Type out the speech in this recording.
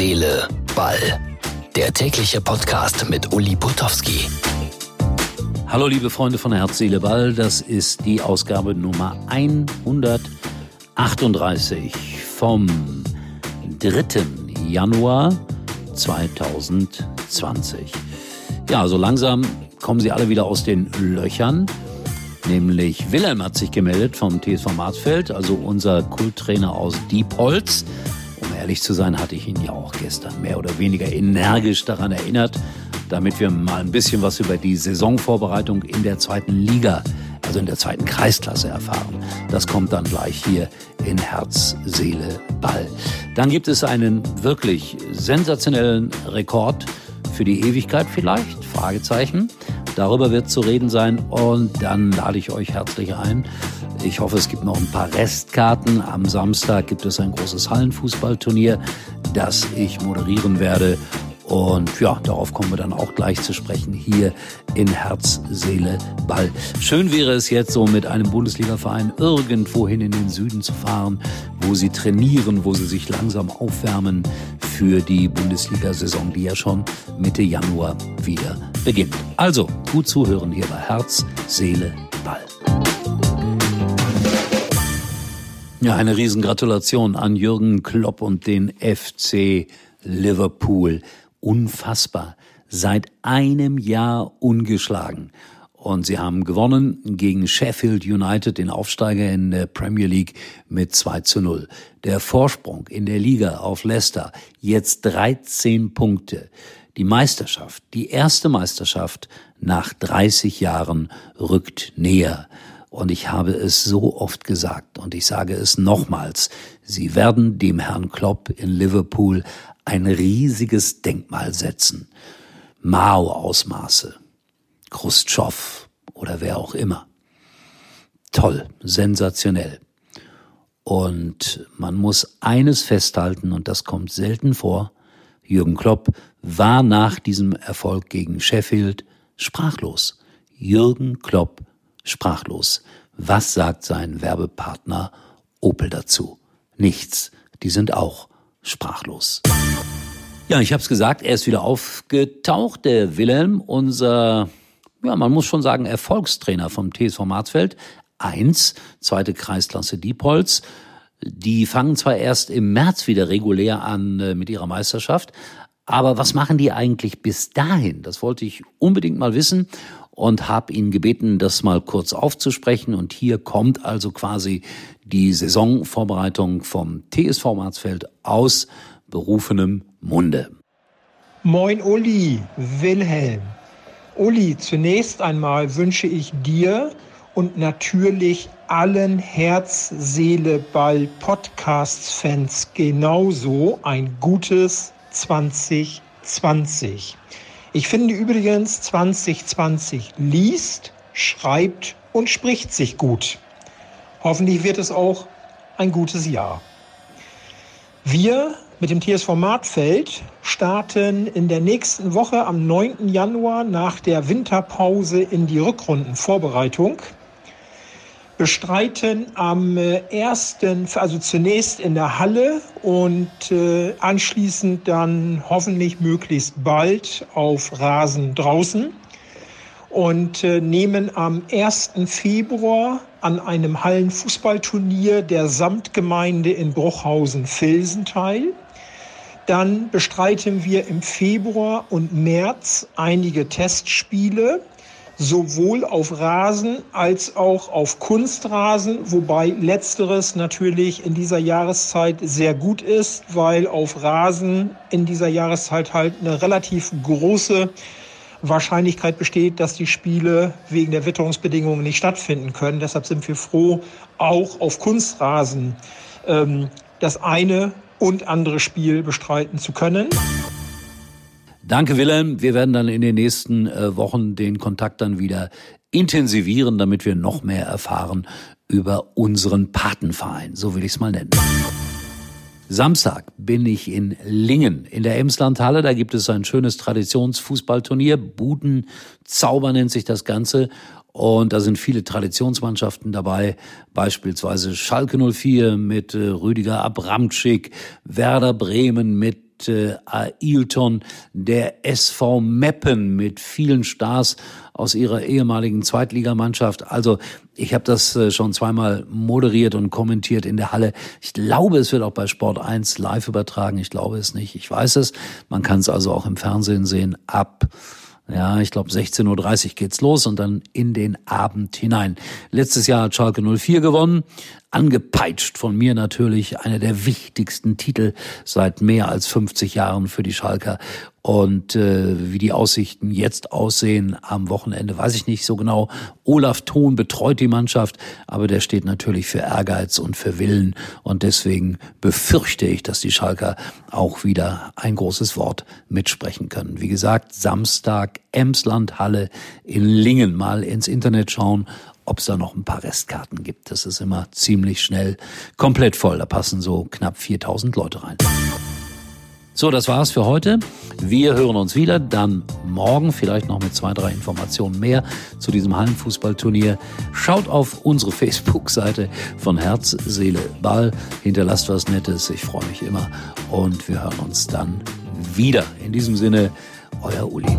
Seele, Ball. Der tägliche Podcast mit Uli Putowski. Hallo liebe Freunde von Herz, Seele, Ball. Das ist die Ausgabe Nummer 138 vom 3. Januar 2020. Ja, so langsam kommen sie alle wieder aus den Löchern. Nämlich Wilhelm hat sich gemeldet vom TSV Marsfeld, also unser Kulttrainer aus Diepholz. Ehrlich zu sein, hatte ich ihn ja auch gestern mehr oder weniger energisch daran erinnert, damit wir mal ein bisschen was über die Saisonvorbereitung in der zweiten Liga, also in der zweiten Kreisklasse erfahren. Das kommt dann gleich hier in Herz, Seele, Ball. Dann gibt es einen wirklich sensationellen Rekord für die Ewigkeit vielleicht? Fragezeichen. Darüber wird zu reden sein und dann lade ich euch herzlich ein. Ich hoffe, es gibt noch ein paar Restkarten. Am Samstag gibt es ein großes Hallenfußballturnier, das ich moderieren werde. Und ja, darauf kommen wir dann auch gleich zu sprechen hier in Herz, Seele, Ball. Schön wäre es jetzt so mit einem Bundesligaverein irgendwohin in den Süden zu fahren, wo sie trainieren, wo sie sich langsam aufwärmen für die Bundesliga-Saison, die ja schon Mitte Januar wieder beginnt. Also gut zuhören hier bei Herz, Seele, Ball. Ja, eine Riesengratulation an Jürgen Klopp und den FC Liverpool. Unfassbar. Seit einem Jahr ungeschlagen. Und sie haben gewonnen gegen Sheffield United, den Aufsteiger in der Premier League, mit 2 zu 0. Der Vorsprung in der Liga auf Leicester, jetzt 13 Punkte. Die Meisterschaft, die erste Meisterschaft nach 30 Jahren rückt näher. Und ich habe es so oft gesagt und ich sage es nochmals. Sie werden dem Herrn Klopp in Liverpool ein riesiges Denkmal setzen. Mao-Ausmaße. Khrushchev oder wer auch immer. Toll, sensationell. Und man muss eines festhalten, und das kommt selten vor, Jürgen Klopp war nach diesem Erfolg gegen Sheffield sprachlos. Jürgen Klopp sprachlos. Was sagt sein Werbepartner Opel dazu? Nichts. Die sind auch sprachlos. Ja, ich habe es gesagt, er ist wieder aufgetaucht, der Wilhelm, unser ja, man muss schon sagen, Erfolgstrainer vom TSV Marzfeld. Eins, zweite Kreisklasse Diepholz. Die fangen zwar erst im März wieder regulär an äh, mit ihrer Meisterschaft, aber was machen die eigentlich bis dahin? Das wollte ich unbedingt mal wissen und habe ihn gebeten, das mal kurz aufzusprechen. Und hier kommt also quasi die Saisonvorbereitung vom TSV Marzfeld aus berufenem Munde. Moin Uli, Wilhelm. Uli, zunächst einmal wünsche ich dir und natürlich allen Herz, Seele, Ball Podcasts-Fans genauso ein gutes 2020. Ich finde übrigens, 2020 liest, schreibt und spricht sich gut. Hoffentlich wird es auch ein gutes Jahr. Wir mit dem TSV Martfeld starten in der nächsten Woche am 9. Januar nach der Winterpause in die Rückrundenvorbereitung. Bestreiten am 1., also zunächst in der Halle und äh, anschließend dann hoffentlich möglichst bald auf Rasen draußen und äh, nehmen am 1. Februar an einem Hallenfußballturnier der Samtgemeinde in Bruchhausen-Filsen teil. Dann bestreiten wir im Februar und März einige Testspiele, sowohl auf Rasen als auch auf Kunstrasen, wobei letzteres natürlich in dieser Jahreszeit sehr gut ist, weil auf Rasen in dieser Jahreszeit halt eine relativ große Wahrscheinlichkeit besteht, dass die Spiele wegen der Witterungsbedingungen nicht stattfinden können. Deshalb sind wir froh, auch auf Kunstrasen ähm, das eine und andere Spiel bestreiten zu können. Danke, Wilhelm. Wir werden dann in den nächsten äh, Wochen den Kontakt dann wieder intensivieren, damit wir noch mehr erfahren über unseren Patenverein. So will ich es mal nennen. Samstag bin ich in Lingen in der Emslandhalle. Da gibt es ein schönes Traditionsfußballturnier. Buden Zauber nennt sich das Ganze. Und da sind viele Traditionsmannschaften dabei, beispielsweise Schalke 04 mit äh, Rüdiger Abramczyk, Werder Bremen mit äh, Ailton, der SV Meppen mit vielen Stars aus ihrer ehemaligen Zweitligamannschaft. Also ich habe das äh, schon zweimal moderiert und kommentiert in der Halle. Ich glaube, es wird auch bei Sport 1 live übertragen. Ich glaube es nicht. Ich weiß es. Man kann es also auch im Fernsehen sehen ab ja, ich glaube 16.30 Uhr geht's los und dann in den Abend hinein. Letztes Jahr hat Schalke 04 gewonnen angepeitscht von mir natürlich, einer der wichtigsten Titel seit mehr als 50 Jahren für die Schalker. Und äh, wie die Aussichten jetzt aussehen am Wochenende, weiß ich nicht so genau. Olaf Thon betreut die Mannschaft, aber der steht natürlich für Ehrgeiz und für Willen. Und deswegen befürchte ich, dass die Schalker auch wieder ein großes Wort mitsprechen können. Wie gesagt, Samstag, Emsland Halle in Lingen. Mal ins Internet schauen ob es da noch ein paar Restkarten gibt. Das ist immer ziemlich schnell komplett voll. Da passen so knapp 4000 Leute rein. So, das war's für heute. Wir hören uns wieder, dann morgen vielleicht noch mit zwei, drei Informationen mehr zu diesem Hallenfußballturnier. Schaut auf unsere Facebook-Seite von Herz, Seele, Ball. Hinterlasst was Nettes. Ich freue mich immer. Und wir hören uns dann wieder. In diesem Sinne, euer Uli.